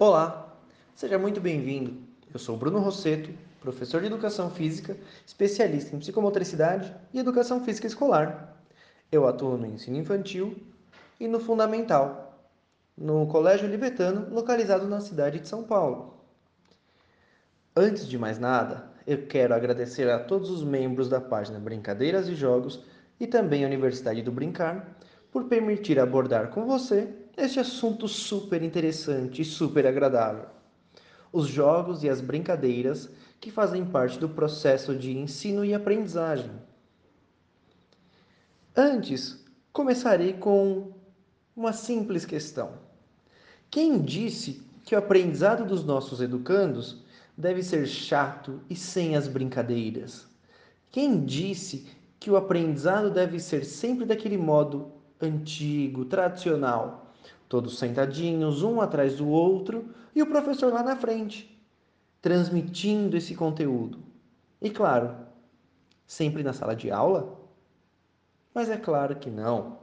Olá, seja muito bem-vindo. Eu sou Bruno Rosseto, professor de Educação Física, especialista em psicomotricidade e Educação Física Escolar. Eu atuo no ensino infantil e no fundamental, no Colégio Libetano, localizado na cidade de São Paulo. Antes de mais nada, eu quero agradecer a todos os membros da página Brincadeiras e Jogos e também a Universidade do Brincar por permitir abordar com você este assunto super interessante e super agradável. Os jogos e as brincadeiras que fazem parte do processo de ensino e aprendizagem. Antes, começarei com uma simples questão. Quem disse que o aprendizado dos nossos educandos deve ser chato e sem as brincadeiras? Quem disse que o aprendizado deve ser sempre daquele modo antigo, tradicional, todos sentadinhos, um atrás do outro, e o professor lá na frente, transmitindo esse conteúdo. E claro, sempre na sala de aula? Mas é claro que não.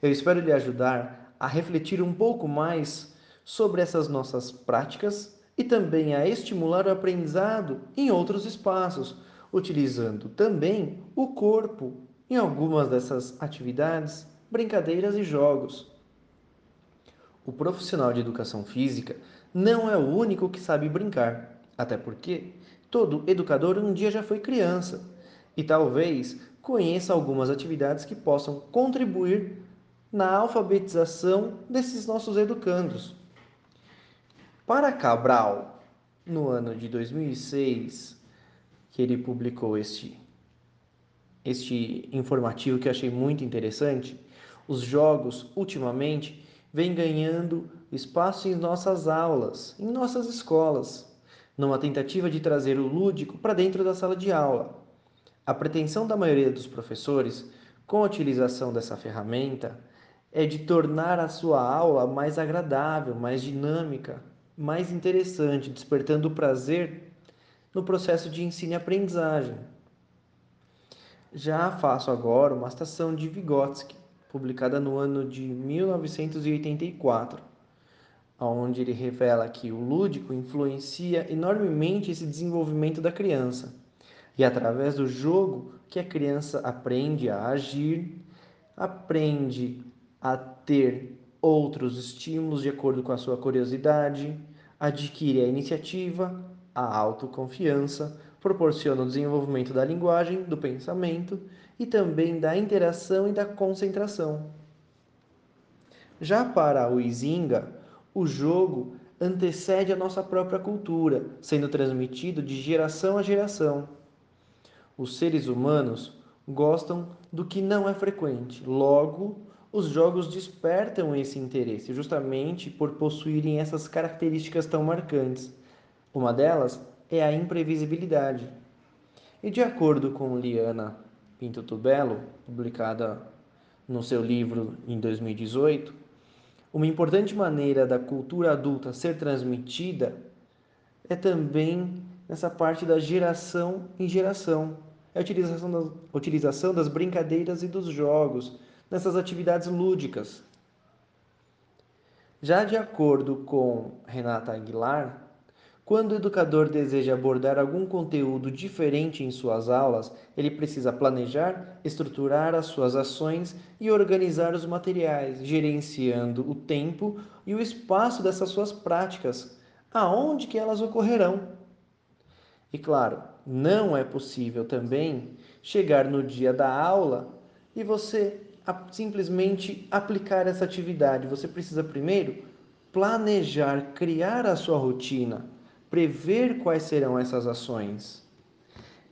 Eu espero lhe ajudar a refletir um pouco mais sobre essas nossas práticas e também a estimular o aprendizado em outros espaços, utilizando também o corpo em algumas dessas atividades, brincadeiras e jogos. O profissional de educação física não é o único que sabe brincar, até porque todo educador um dia já foi criança e talvez conheça algumas atividades que possam contribuir na alfabetização desses nossos educandos. Para Cabral, no ano de 2006, que ele publicou este, este informativo que eu achei muito interessante, os jogos, ultimamente, vem ganhando espaço em nossas aulas, em nossas escolas, numa tentativa de trazer o lúdico para dentro da sala de aula. A pretensão da maioria dos professores, com a utilização dessa ferramenta, é de tornar a sua aula mais agradável, mais dinâmica, mais interessante, despertando o prazer no processo de ensino e aprendizagem. Já faço agora uma estação de Vygotsky, publicada no ano de 1984, onde ele revela que o lúdico influencia enormemente esse desenvolvimento da criança. E através do jogo que a criança aprende a agir, aprende a ter outros estímulos de acordo com a sua curiosidade, adquire a iniciativa, a autoconfiança, proporciona o desenvolvimento da linguagem, do pensamento e também da interação e da concentração. Já para o Izinga, o jogo antecede a nossa própria cultura, sendo transmitido de geração a geração. Os seres humanos gostam do que não é frequente, logo, os jogos despertam esse interesse, justamente por possuírem essas características tão marcantes. Uma delas é a imprevisibilidade. E de acordo com Liana Pinto Tubelo, publicada no seu livro em 2018, uma importante maneira da cultura adulta ser transmitida é também nessa parte da geração em geração. É a utilização a utilização das brincadeiras e dos jogos nessas atividades lúdicas. Já de acordo com Renata Aguilar, quando o educador deseja abordar algum conteúdo diferente em suas aulas, ele precisa planejar, estruturar as suas ações e organizar os materiais, gerenciando o tempo e o espaço dessas suas práticas, aonde que elas ocorrerão. E claro, não é possível também chegar no dia da aula e você simplesmente aplicar essa atividade. Você precisa primeiro planejar, criar a sua rotina prever quais serão essas ações.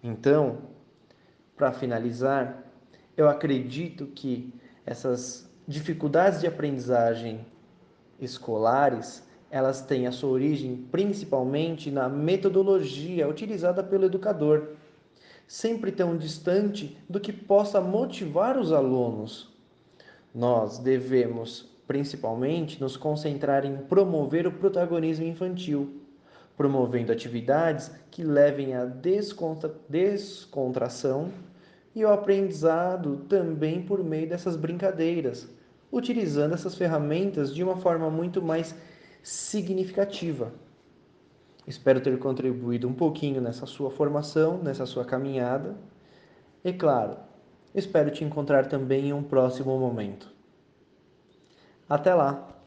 Então, para finalizar, eu acredito que essas dificuldades de aprendizagem escolares, elas têm a sua origem principalmente na metodologia utilizada pelo educador, sempre tão distante do que possa motivar os alunos. Nós devemos principalmente nos concentrar em promover o protagonismo infantil promovendo atividades que levem à descontra descontração e ao aprendizado também por meio dessas brincadeiras, utilizando essas ferramentas de uma forma muito mais significativa. Espero ter contribuído um pouquinho nessa sua formação, nessa sua caminhada. E claro, espero te encontrar também em um próximo momento. Até lá!